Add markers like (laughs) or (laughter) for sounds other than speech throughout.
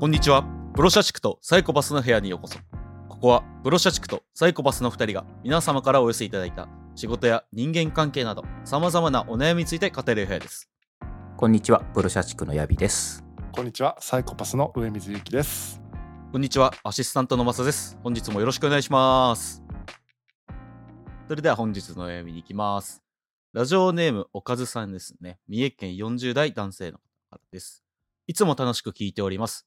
こんにちは。プロ社畜とサイコパスの部屋にようこそ。ここはプロ社畜とサイコパスの2人が皆様からお寄せいただいた仕事や人間関係など様々なお悩みについて語る部屋です。こんにちは、プロ社畜のヤビです。こんにちは、サイコパスの上水ゆきです。こんにちは。アシスタントのマサです。本日もよろしくお願いします。それでは本日のお悩みに行きます。ラジオネームおかずさんですね。三重県40代男性の方からです。いつも楽しく聞いております。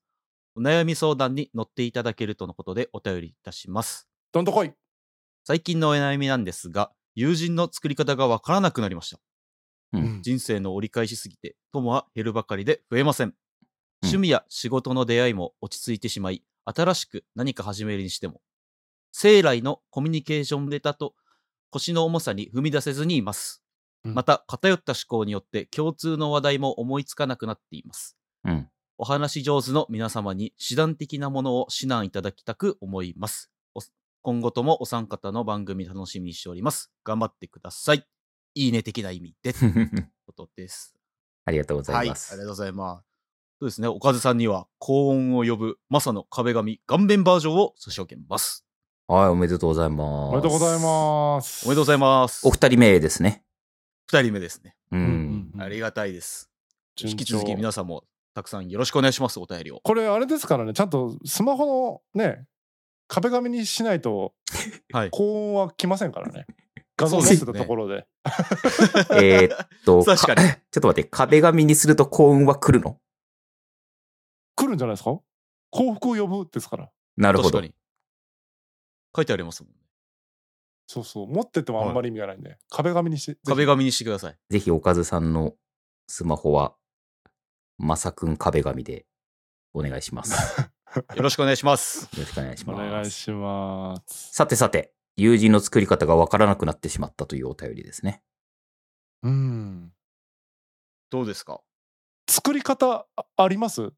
お悩み相談に乗っていただけるとのことでお便りいたします。どんとこい。最近のお悩みなんですが、友人の作り方がわからなくなりました。うん人生の折り返しすぎて、友は減るばかりで増えません。うん趣味や仕事の出会いも落ち着いてしまい、新しく何か始めるにしても、生来のコミュニケーションレタと腰の重さに踏み出せずにいます。うんまた、偏った思考によって共通の話題も思いつかなくなっています。うん。お話し上手の皆様に手段的なものを指南いただきたく思います。お今後ともお三方の番組楽しみにしております。頑張ってください。いいね的な意味で、ということです。ありがとうござはいい、あります。がとうございます。そうですね、おかずさんには高音を呼ぶマサの壁紙顔面バージョンを差し上げます。はい、おめでとうございます。おめでとうございます。おめでとうございます。お二人目ですね。二人目ですね。う。うんん。ありがたいです。引き続き皆さんもたくさんよろしくお願いします、お便りを。これあれですからね、ちゃんとスマホのね、壁紙にしないと (laughs) はい。高音は来ませんからね。(laughs) 画像載せたところで。(laughs) えーっと、確かに (coughs) ちょっと待って、壁紙にすると幸運は来るの？来るんじゃないですか？幸福を呼ぶですから。なるほど。書いてありますもんね。そうそう。持っててもあんまり意味がないんで、壁紙にして。壁紙にしてください。ぜひ、おかずさんのスマホは、まさくん壁紙でお願いします。よ (laughs) よろしくお願いします。ろしくお願いしおます。願いします。さてさて、友人の作り方がわからなくなってしまったというお便りですね。うん。どうですか？作り方ああります？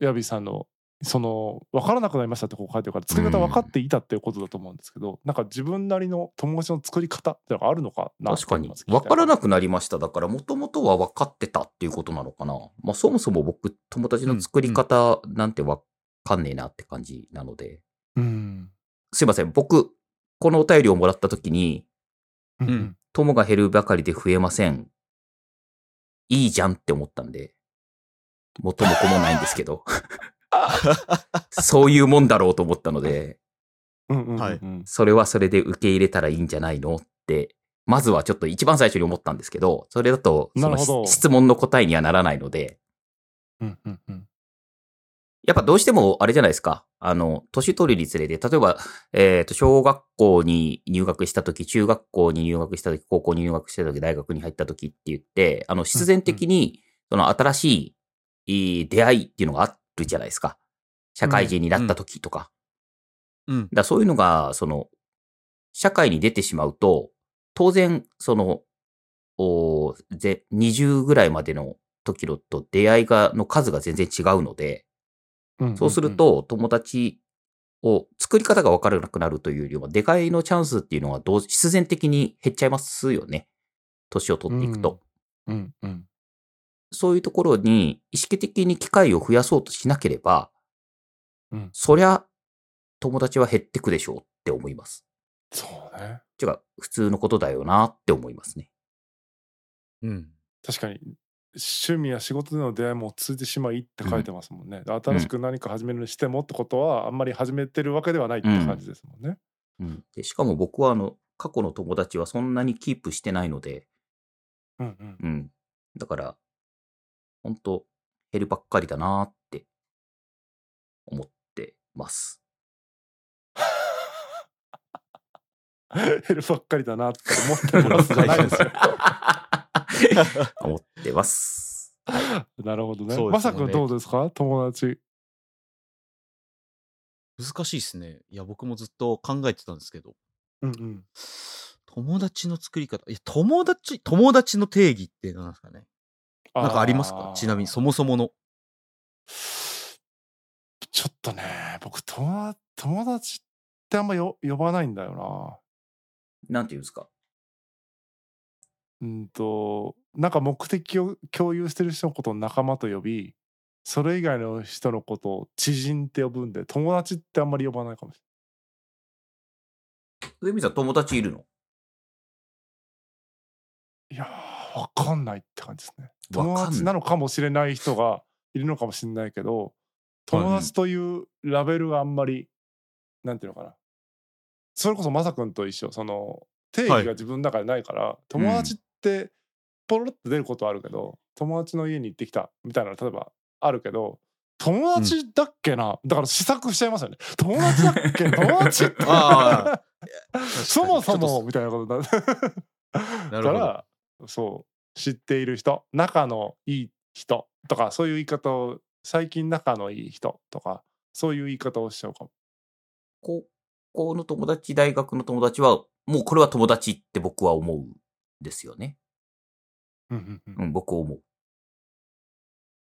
ヤビさんのその分からなくなりましたってこう書いてるから作り方分かっていたっていうことだと思うんですけど、なんか自分なりの友達の作り方ってのがあるのかな確かに。わわからなくなりました。だから、もともとは分かってたっていうことなのかな。まあ、そもそも僕、友達の作り方なんてわかんねえなって感じなので。うんすいません。僕、このお便りをもらった時に、うんうん友が減るばかりで増えません。いいじゃんって思ったんで、元も子もないんですけど、(laughs) そういうもんだろうと思ったので、うんうんうんうん。はい。それはそれで受け入れたらいいんじゃないのって、まずはちょっと一番最初に思ったんですけど、それだと、その質問の答えにはならないので、うんうんうん。やっぱどうしてもあれじゃないですか。あの、年取るにつれて、例えば、えっ、と、小学校に入学した時、中学校に入学した時、高校に入学した時、大学に入った時って言って、あの、必然的に、その新しいいい出会いっていうのがあるじゃないですか。社会人になった時とか。うん。だからそういうのが、その、社会に出てしまうと、当然、その、おぜ20ぐらいまでの時のと出会いが、の数が全然違うので、うんそうすると、友達を作り方が分からなくなるというよりは、出会いのチャンスっていうのはどう必然的に減っちゃいますよね。年を取っていくと。うんうんそういうところに意識的に機会を増やそうとしなければ、うん。そりゃ友達は減ってくでしょうって思います。そうね。違う、普通のことだよなって思いますね。うん。確かに趣味や仕事での出会いも続いてしまいって書いてますもんね、新しく何か始めるにしてもってことはあんまり始めてるわけではないって感じですもんね、うん、でしかも僕はあの、過去の友達はそんなにキープしてないので、うんうん。うん。だから、本当減るばっかりだなって思ってます。減るばっかりだなって思ってますじゃないですよ (laughs) 思ってます。なるほどね。ねまさくんどうですか？友達。難しいですね。いや、僕もずっと考えてたんですけど、うんうん。友達の作り方。いや、友達、友達の定義って何ですかねなんかありますか？ちなみに、そもそもの。ちょっとね、僕友達、友達ってあんまよ呼ばないんだよな。んていうんですか？な。うんと、なんか目的を共有してる人のことを仲間と呼び、それ以外の人のことを知人って呼ぶんで友達ってあんまり呼ばないかもし上水さん友達いるの？れないいやーわかんないって感じですね。友達なのかもしれない人がいるのかもしれないけど友達というラベルがあんまり、なんていうのかな。それこそまさくんと一緒。その定義が自分の中でないから、友達ってポロって出ることはあるけど、友達の家に行ってきたみたいなの例えばあるけど友達だっけな、だから試作しちゃいますよね。友達だっけ (laughs) 友達って。あ (laughs) そもそもみたいなことになる。なるほど。からそう知っている人仲のいい人とかそういう言い方を最近仲のいい人とかそういう言い方をしちゃうかも。高校の友達、大学の友達は、もうこれは友達って僕は思うんですよね。うんうんうんうん、僕思う。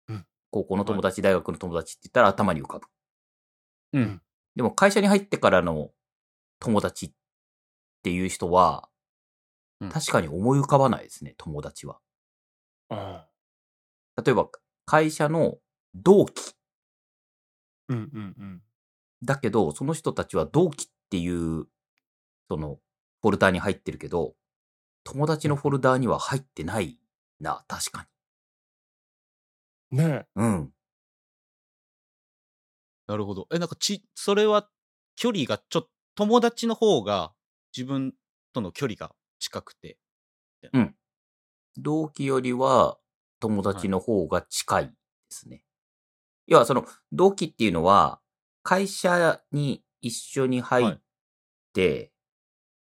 うん高校の友達、大学の友達って言ったら頭に浮かぶ。うん。でも会社に入ってからの友達っていう人は、うん確かに思い浮かばないですね、友達は。あ例えば、会社の同期うんうんうんだけど、その人たちは同期っていう、その、フォルダーに入ってるけど、友達のフォルダーには入ってないな、確かねえに。うん。なるほど。え、なんかち、それは距離がちょっと、友達の方が自分との距離が近くて。同期よりは友達の方が近いですね。要はその同期っていうのは会社に一緒に入って、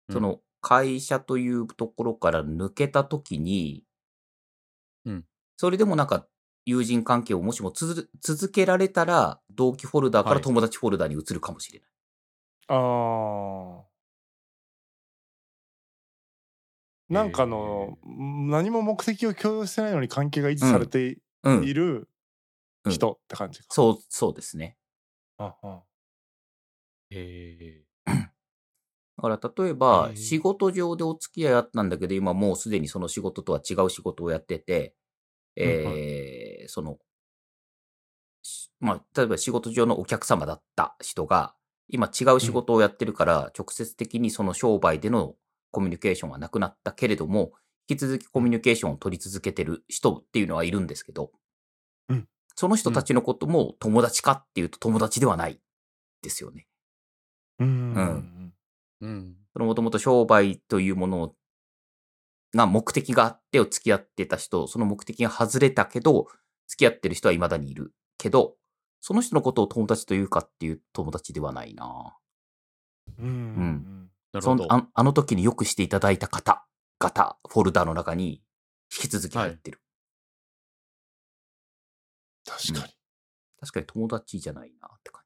うん。その会社というところから抜けた時に、うん。それでもなんか友人関係をもしもつづ続けられたら同期フォルダーかはい。ら友達フォルダーに移るかもしれない。ああなんかの何も目的を共有してないのに関係が維持されてうん。いるうん。人って感じか。そう、そうですね。ああへだから例えば仕事上でお付き合いあったんだけど、今もうすでにその仕事とは違う仕事をやってて、えーその、しまあ、例えば仕事上のお客様だった人が、今違う仕事をやってるから、直接的にその商売でのコミュニケーションはなくなったけれども、引き続きコミュニケーションを取り続けてる人っていうのはいるんですけど、うん。その人たちのことも友達かっていうと友達ではないですよね。うん。うん。え。うん。そのもともと商売というものが目的があってお付き合ってた人、その目的が外れたけど、付き合ってる人は未だにいるけど、その人のことを友達というかっていう友達ではないな。うん。うんなるほど。ああの時によくしていただいた方、方、フォルダの中に引き続き入ってる。確かに。確かに友達じゃないなって感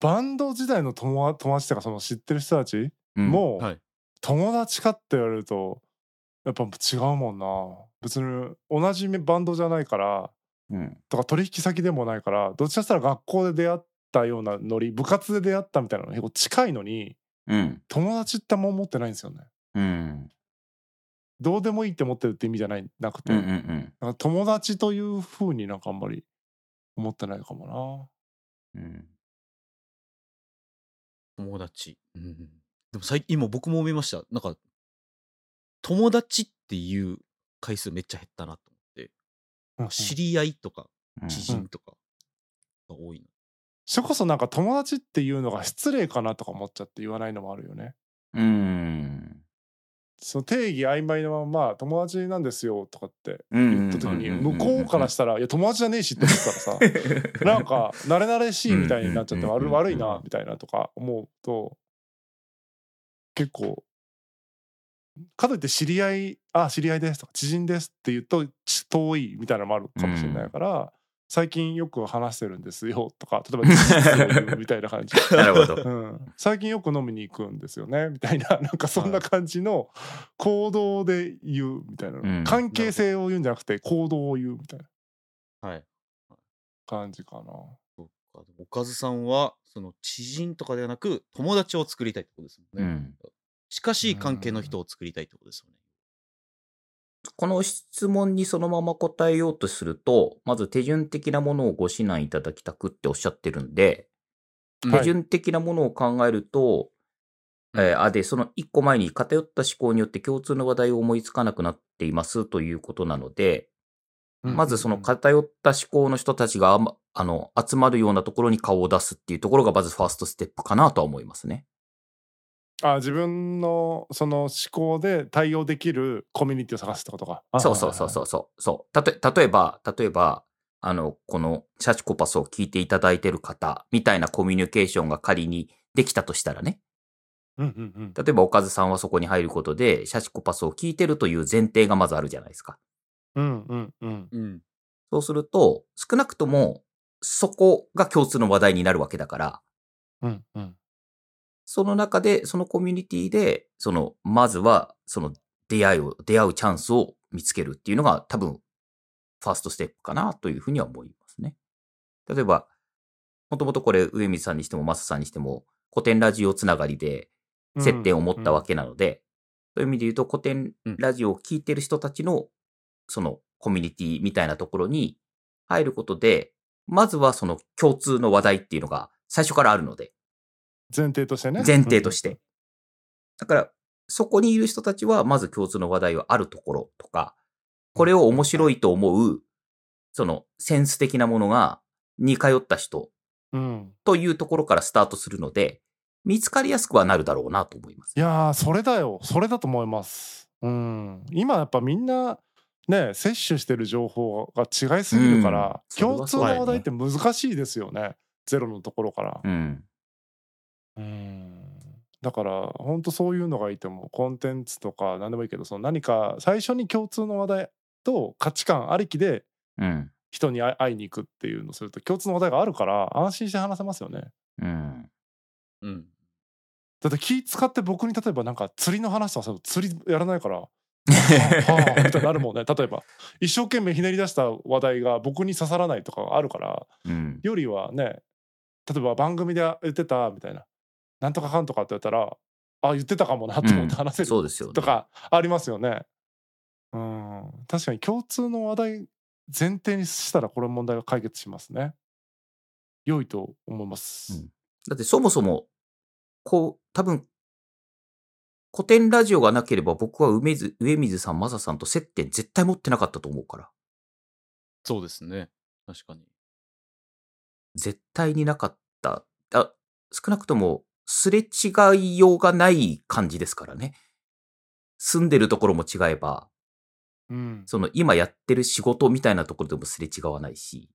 バンド時代の友達友達とかその知ってる人たちじ。うん、もはい。友達かって言われるとやっぱ違うもんな別に同じバンドじゃないからうん。とか取引先でもないからどっちかって言ったら学校で出会ったようなノリ部活で出会ったみたいなのが結構近いのにうん。友達ってあんま思ってないんですよねうん。どうでもいいって思ってるって意味じゃないなくて、うん。うん。なんか友達という風になんかあんまり思ってないかもうん。友達。うん。でも最近、今僕も見ました。なんか、友達っていう回数めっちゃ減ったなと思って、な、知り合いとかうん知人とかが多いな。それこそなんか友達っていうのが失礼かなとか思っちゃって言わないのもあるよねうん。その定義曖昧なまま友達なんですよとかってうん。言った時にうん向こうからしたら「いや友達じゃねえし」って思ったらさなんか慣れ慣れしいみたいになっちゃってうん悪悪いなみたいなとか思うと結構かといって知り合い「あ知り合いです」とか「知人です」って言うとち遠いみたいなのもあるかもしれないから、最近よく話してるんですよとか例えばみたいな感じ、(laughs) なるほど。うん、最近よく飲みに行くんですよねみたいななんかそんな感じの行動で言うみたいな、うん関係性を言うんじゃなくて行動を言うみたいなはい。感じかな。おかずさんは、その知人とかではなく、友達を作りたいってことですもんね。うん。近しい関係の人を作りたいってことですよね。この質問にそのまま答えようとすると、まず手順的なものをご指南いただきたくっておっしゃってるんで、はい。手順的なものを考えると、えーあ、で、その一個前に偏った思考によって共通の話題を思いつかなくなっていますということなので、まずその偏った思考の人たちがあの集まるようなところに顔を出すっていうところがまずファーストステップかなとは思いますね。あ自分のその思考で対応できるコミュニティを探すってことか。そうそうそうそうそう。そうたと例えば、例えば、あの、このシャチコパスを聞いていただいてる方みたいなコミュニケーションが仮にできたとしたらね。う。うんうんうん。例えば、おかずさんはそこに入ることで、シャチコパスを聞いてるという前提がまずあるじゃないですか。うんうんうん。うん。そうすると、少なくとも、そこが共通の話題になるわけだから、うんうん。その中で、そのコミュニティで、その、まずは、その、出会いを、出会うチャンスを見つけるっていうのが多分、ファーストステップかなというふうには思いますね。例えば、もともとこれ、上水さんにしても、マサさんにしても、古典ラジオつながりで、接点を持ったわけなので、そういう意味で言うと、古典ラジオを聞いてる人たちの、その、コミュニティみたいなところに入ることで、まずはその共通の話題っていうのが最初からあるので、前提としてね。前提として。だから、そこにいる人たちは、まず共通の話題はあるところとか、これを面白いと思う、そのセンス的なものが似通った人うん。というところからスタートするので、見つかりやすくはなるだろうなと思いますい。やーそれだよそれだと思います。うん。今やっぱみんなね摂取してる情報が違いすぎるから、うん共通の話題って難しいですよね。ゼロのところから。うん。うん。だから本当そういうのがいてもコンテンツとか何でもいいけどその何か最初に共通の話題と価値観ありきでうん。人に会会いに行くっていうのをすると共通の話題があるから安心して話せますよね。うん。うん。だって気使って僕に例えばなんか釣りの話とかさ釣りやらないからはあはあみたいになるもんね例えば一生懸命ひねり出した話題が僕に刺さらないとかあるからうん。よりはね例えば番組で言ってたみたいななんとかかんとかって言ったらあ言ってたかもなと思って話せる、そうですよね。とかありますよね。うん確かに共通の話題前提にしたらこれ問題が解決しますね。良いと思います。うんだってそもそも、こう、多分、古典ラジオがなければ僕は梅津上水さん、マサさんと接点絶対持ってなかったと思うから。そうですね。確かに。絶対になかった。あ少なくとも、すれ違いようがない感じですからね。住んでるところも違えば、うんその今やってる仕事みたいなところでもすれ違わないし、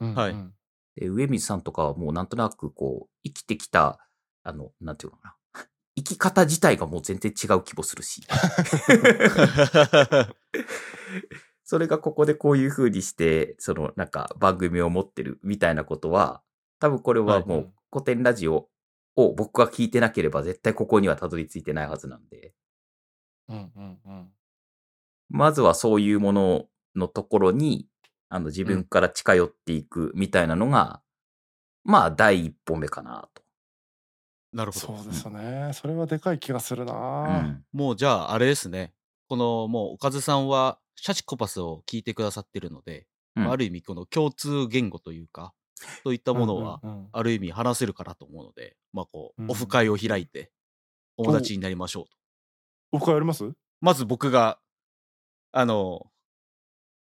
うんはいうんで上水さんとかはもうなんとなくこう、生きてきた、あの、なんていうのかな。(laughs) 生き方自体がもう全然違う気もするし。(laughs) それがここでこういう風にして、そのなんか番組を持ってるみたいなことは、多分これはもはいう古典ラジオを僕が聞いてなければ絶対ここにはたどり着いてないはずなんで、うんうんうんまずはそういうもののところに、あの自分から近寄っていくみたいなのが、まあ第一歩目かなと。なるほど。そうですよね。それはでかい気がするうな。ん。もうじゃあ、あれですね。この、もう、おかずさんは、シャチコパスを聞いてくださってるので、うんある意味、この共通言語というか、そういったものは、ある意味話せるかなと思うので、まあ、こう、うんオフ会を開いて、友達になりましょうと。オフ会やります？まず僕が、あの、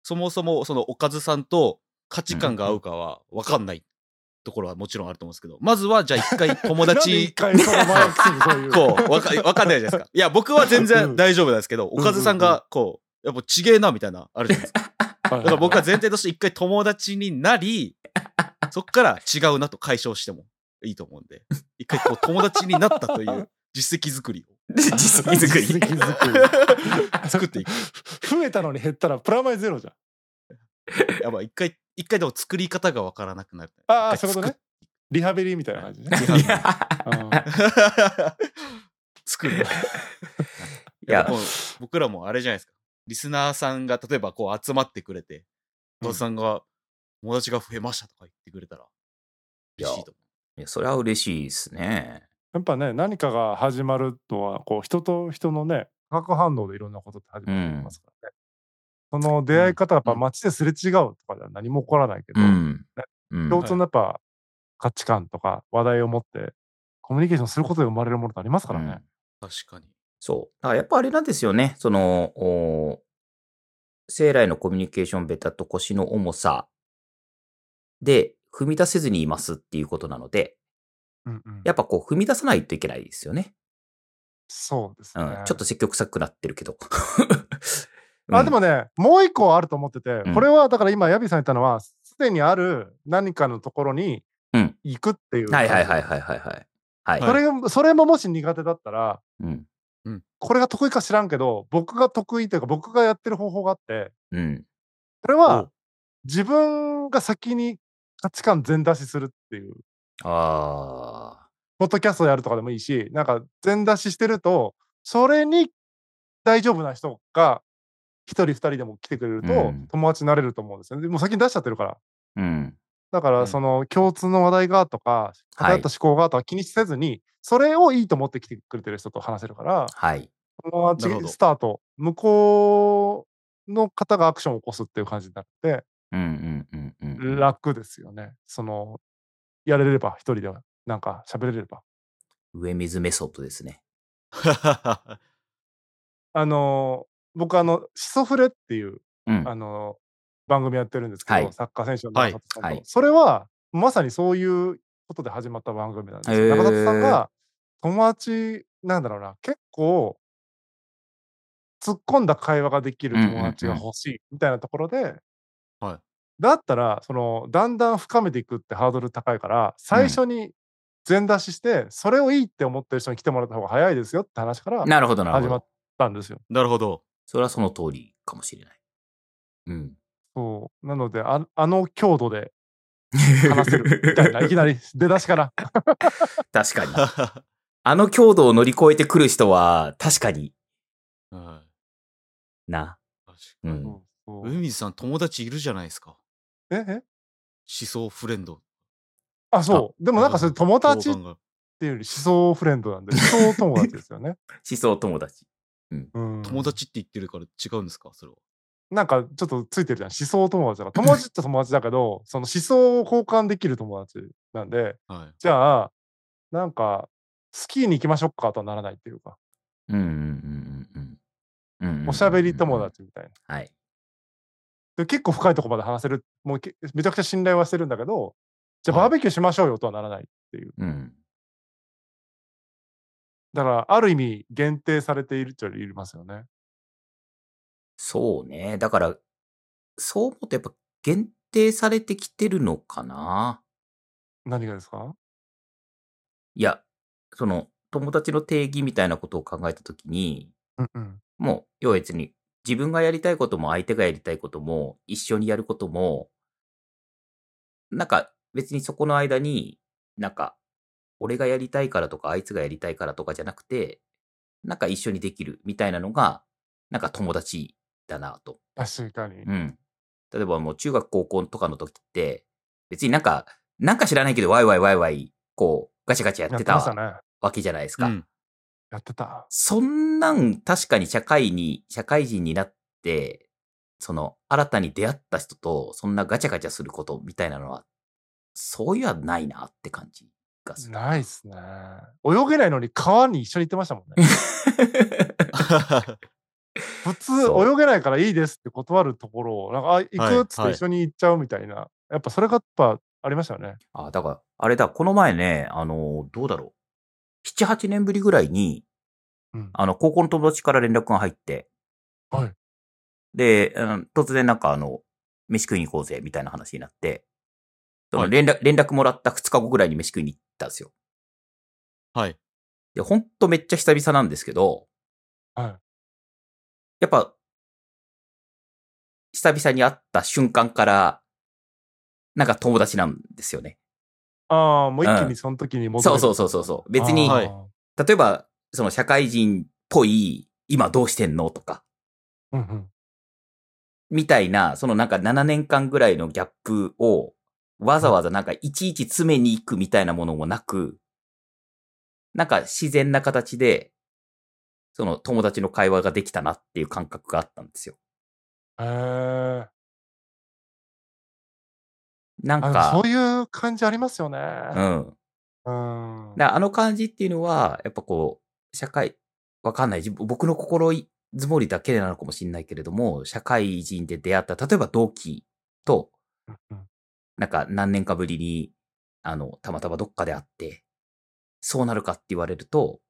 そもそも、その、おかずさんと価値観が合うかは分かんないところはもちろんあると思うんですけど、まずは、じゃあ一回 (laughs) 友なんで一達、回そのそういう。(laughs) こう、わか、わかんないじゃないですか。いや、僕は全うん然大丈夫なんですけど、んおかずさんが、こう、やっぱちげえな、みたいな、あるじゃないですか。だ (laughs) だから僕は前提として一回友達になり、そっから違うなと解消してもいいと思うんで、一回こう友達になったという (laughs) 実績作りを実績作り。実績作り作っていく。増えたのに減ったらプラマイゼロじゃん。やばい、一回、一回でも作り方がわからなくなる。ああ、そういうことね。リハビリみたいな感じね。作っいや作る。いやや、もう僕らもあれじゃないですか。リスナーさんが例えばこう集まってくれて、うんおさんが友達が増えましたとか言ってくれたら嬉しいと思いや、それは嬉しいですね。やっぱね、何かが始まるのは、こう、人と人のね、化学反応でいろんなことって始まりますからね。その出会い方がやっぱうん街ですれ違うとかでは何も起こらないけど、うん。うん共通のやっぱ価値観とか話題を持ってコミュニケーションすることで生まれるものってありますからね。うん確かに。そう。だからやっぱあれなんですよね。その、お生来のコミュニケーションベタと腰の重さで踏み出せずにいますっていうことなので、うんうんやっぱこう踏み出さないといけないですよね。うそうですね。ん。ちょっと積極臭くなってるけど。(laughs) あでもね、もう一個あると思ってて、うんこれはだから今、ヤビさん言ったのは、すでにある何かのところにうん行くっていう。うん、はいはいはいはいはいはい。はい。それがそれももし苦手だったら、うん。これが得意か知らんけど、僕が得意というか、僕がやってる方法があって、うん。それはお自分が先に価値観全出しするっていう、あポッドキャストやるとかでもいいし、なんか全出ししてると、それに大丈夫な人が一人二人でも来てくれるとうん友達になれると思うんですよね。でもう先に出しちゃってるから。あ。うん。だかうんらその共通の話題がとか、偏った思考がとか気にせずに、それをいいと思って来てくれてる人と話せるから、はい。友達スタート、向こうの方がアクションを起こすっていう感じになって、うんうんうんうん。楽ですよね。その、やれれば、一人では、なんか喋れれば。上水メソッドですね。(laughs) あの、僕、あの、シソフレっていう、うん。あの、番組やってるんですけど、はいサッカー選手のはい中田さんと、はいそれは、まさにそういうことで始まった番組なんです中田さんが、友達、なんだろうな、結構、突っ込んだ会話ができる友達が欲しいみたいなところで、はいだったら、その、だんだん深めていくってハードル高いから、最初に全出しして、それをいいって思ってる人に来てもらった方が早いですよって話からなるほどなるほど始まっ。たんですよ。なるほど。それはその通りかもしれない。うん。そう。なので、ああの強度で話せるみたいな、(laughs) いきなり出だしから。確かに。あの強度を乗り越えてくる人は、確かにはいな。確かにうん。そうそう上水さん、友達いるじゃないですか。ええ？思想フレンド。あ、そう。でもなんかそれ友達っていうより思想フレンドなんで、思想友達ですよね。(laughs) 思想友達。うん、友達って言ってるから違うんですか？それは。なんかちょっとついてるじゃん。思想友達だから。友達って友達だけど、(laughs) その思想を交換できる友達なんで、はい。じゃあ、なんか、スキーに行きましょうかとはならないっていうか、うんうんうんうんうんうんうん。おしゃべり友。達みたいな。はい。で結構深いところまで話せる、もうけめちゃくちゃ信頼はしてるんだけど、じゃあはいバーベキューしましょうよとはならないっていう。うん。だから、ある意味限定されているっちゃいますよね。そうね。だから、そう思うとやっぱ限定されてきてるのかな。何がですか？いや、その、友達の定義みたいなことを考えたときに、うんうん。もう、要は別に、自分がやりたいことも相手がやりたいことも、一緒にやることも、なんか別にそこの間に、なんか、俺がやりたいからとか、あいつがやりたいからとかじゃなくて、なんか一緒にできるみたいなのが、なんか友達だなと。確かに。うん。例えばもう中学高校とかの時って、別になんか、なんか知らないけど、ワイワイワイワイ、こう、ガチャガチャややってたね。わけじゃないですか。うんやってた。そんなん確かに社会に、社会人になって、その、新たに出会った人と、そんなガチャガチャすることみたいなのは、そういうはないなって感じがする。ないっすね。泳げないのに川に一緒に行ってましたもんね。(laughs) 普通泳げないからいいですって断るところを、なんか、あ、行はいくっつって一緒に行っちゃうみたいな。やっぱそれがやっぱありましたよね。あ、だから、あれだ、この前ね、あの、どうだろう。7、8年ぶりぐらいに、うん。あの、高校の友達から連絡が入って、はい。で、うん突然なんかあの、飯食いに行こうぜ、みたいな話になって、そはいの連絡、連絡もらった2日後ぐらいに飯食いに行ったんですよ。はい。で、ほんとめっちゃ久々なんですけど、はい。やっぱ、久々に会った瞬間から、なんか友達なんですよね。ああ、もう一気うんにその時に戻そうるそうそうそうそう。別に、はい例えば、その社会人っぽい、今どうしてんのとか、うんうん。みたいな、そのなんか7年間ぐらいのギャップを、わざわざなんかいちいち詰めに行くみたいなものもなく、なんか自然な形で、その友達の会話ができたなっていう感覚があったんですよ。へえ。なんあでもそうか、いう感じありますよね。うん。うん。あの感じっていうのは、やっぱこう、社会、わかんない。僕の心積もりだけなのかもしれないけれども、社会人で出会った、例えば同期と、うんなんか何年かぶりに、あの、たまたまどっかで会って、そうなるかって言われると、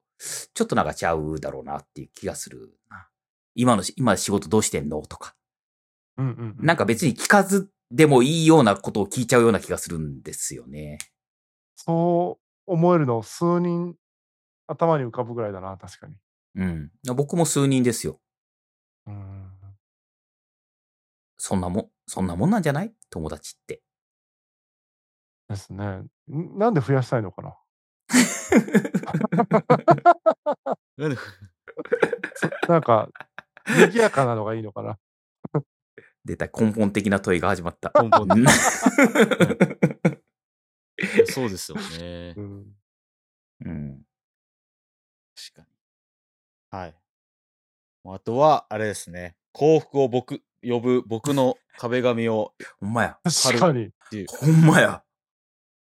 ちょっとなんかちゃうだろうなっていう気がするな。今のし、今仕事どうしてんの？とか。うんうんうんなんか別に聞かずでもいいようなことを聞いちゃうような気がするんですよね。そう思えるの数人頭に浮かぶぐらいだな、確かに。うん。僕も数人ですよ。うん。そんなもん、そんなもんなんじゃない？友達って。ですね。んなんで増やしたいのかな？(laughs) なんで？(laughs) なんか、賑やかなのがいいのかな？出た根本的な問いが始まった。根本 (laughs) そうですよねう。ん。うん。確かに。はい。あとは、あれですね。幸福を僕、呼ぶ僕の壁紙をほんまや。確かに。っていう。ほんまや。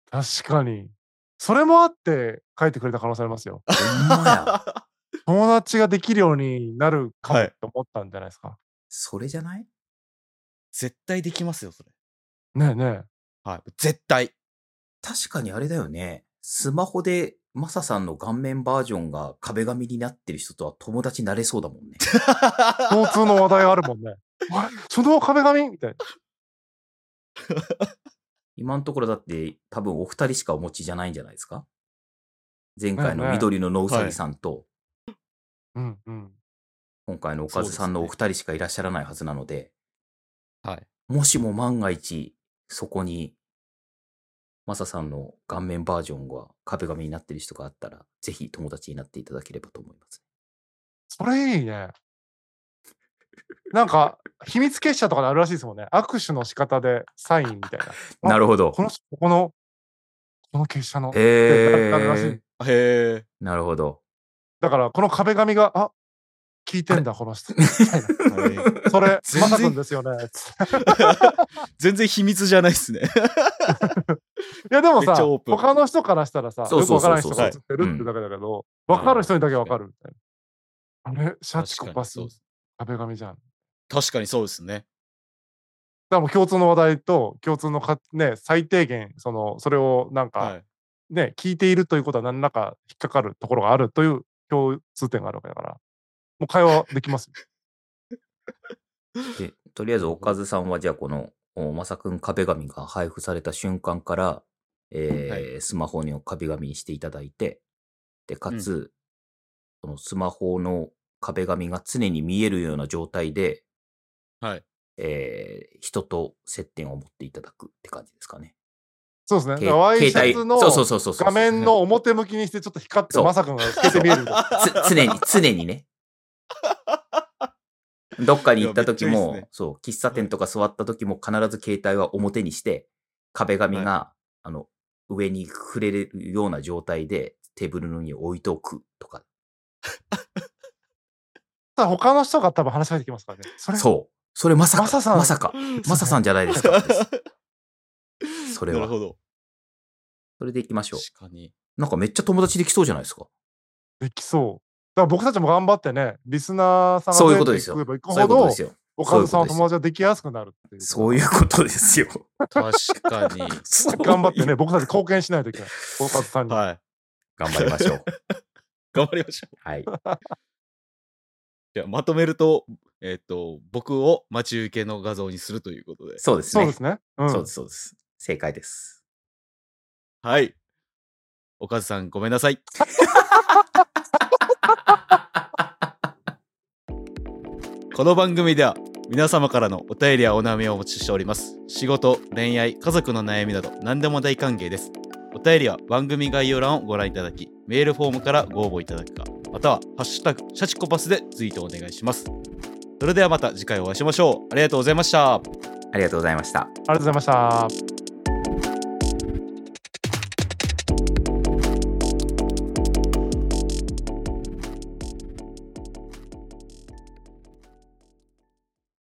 確かに。それもあって書いてくれた可能性ありますよ。ほんまや。(laughs) 友達ができるようになるかもはいって思ったんじゃないですか。それじゃない？絶対できますよ、それ。ねえねはい。絶対。確かにあれだよね。スマホでマサさんの顔面バージョンが壁紙になってる人とは友達になれそうだもんね。え。共通の話題あるもんね。(laughs) あれ？その壁紙？みたいな。今のところだって多分お二人しかお持ちじゃないんじゃないですか？前回のねえねえ緑の野うさぎさんと、うんうん。今回のおかずさんのお二人しかいらっしゃらないはずなので、はい。もしも万が一、そこに、マサさんの顔面バージョンが壁紙になってる人があったら、ぜひ友達になっていただければと思います。それいいね。なんか、秘密結社とかであるらしいですもんね。握手の仕方でサインみたいな。(laughs) あなるほどこ。の人、ここの、この結社の。へえ。へえ。なるほど。だから、この壁紙が、あ聞いてんだ、この人。それ、全然まさくんですよね。(laughs) 全然秘密じゃないっすね。いや、でもさ他の人からしたらさ、よくわからない人が映ってるってだけだけど、わかる人にだけわかるみたいな。あれ、シャチコパス壁紙じゃん。だか確かにそうですね。らもう共通の話題と共通のか、ね、最低限、その、それをなんか、はい。ね、聞いているということは何らか引っかかるところがあるという共通点があるわけだから、もう会話できますよ。で、とりあえず、おかずさんは、じゃあ、この、おまさくん壁紙が配布された瞬間から、えースマホに壁紙にしていただいて、で、かつ、そのスマホの壁紙が常に見えるような状態で、はい。えー人と接点を持っていただくって感じですかね。そうですね。ワイシャツのそうそうそうそうそう画面の表向きにしてちょっと光ってまさくんが透けて見える常に、常にね。どっかに行った時も、いいねそう、喫茶店とか座った時も必ず携帯は表にして、壁紙が、あの、上に触れるような状態でテーブルの上に置いておくとか。(laughs) ただ他の人が多分話しかけてきますからね。それそう。それまさか、マサさんまさか、まささんじゃないですか。(laughs) それはなるほど。それで行きましょう。確かに。なんかめっちゃ友達できそうじゃないですか。できそう。だから僕たちも頑張ってね、リスナーさんそういうが増えていことですよけばいくほどそういうことで、すよ。おかずさんは友達ができやすくなるっていう。そういうことですよ。確かに。頑張ってね、僕たち貢献しないといけない。おかずさんに。はい。頑張りましょう。(laughs) 頑張りましょう。はい。(laughs) じゃあまとめると、えっ、と、僕を待ち受けの画像にするということで。そうですね。そうですね。うん。そうです、そうです。正解です。はい。おかずさん、ごめんなさい。(laughs) この番組では皆様からのお便りやお悩みをお待ちしております。仕事、恋愛、家族の悩みなど何でも大歓迎です。お便りは番組概要欄をご覧いただき、メールフォームからご応募いただくか、またはハッシュタグシャチコパスでツイートお願いします。それではまた次回お会いしましょう。ありがとうございました。ありがとうございました。ありがとうございました。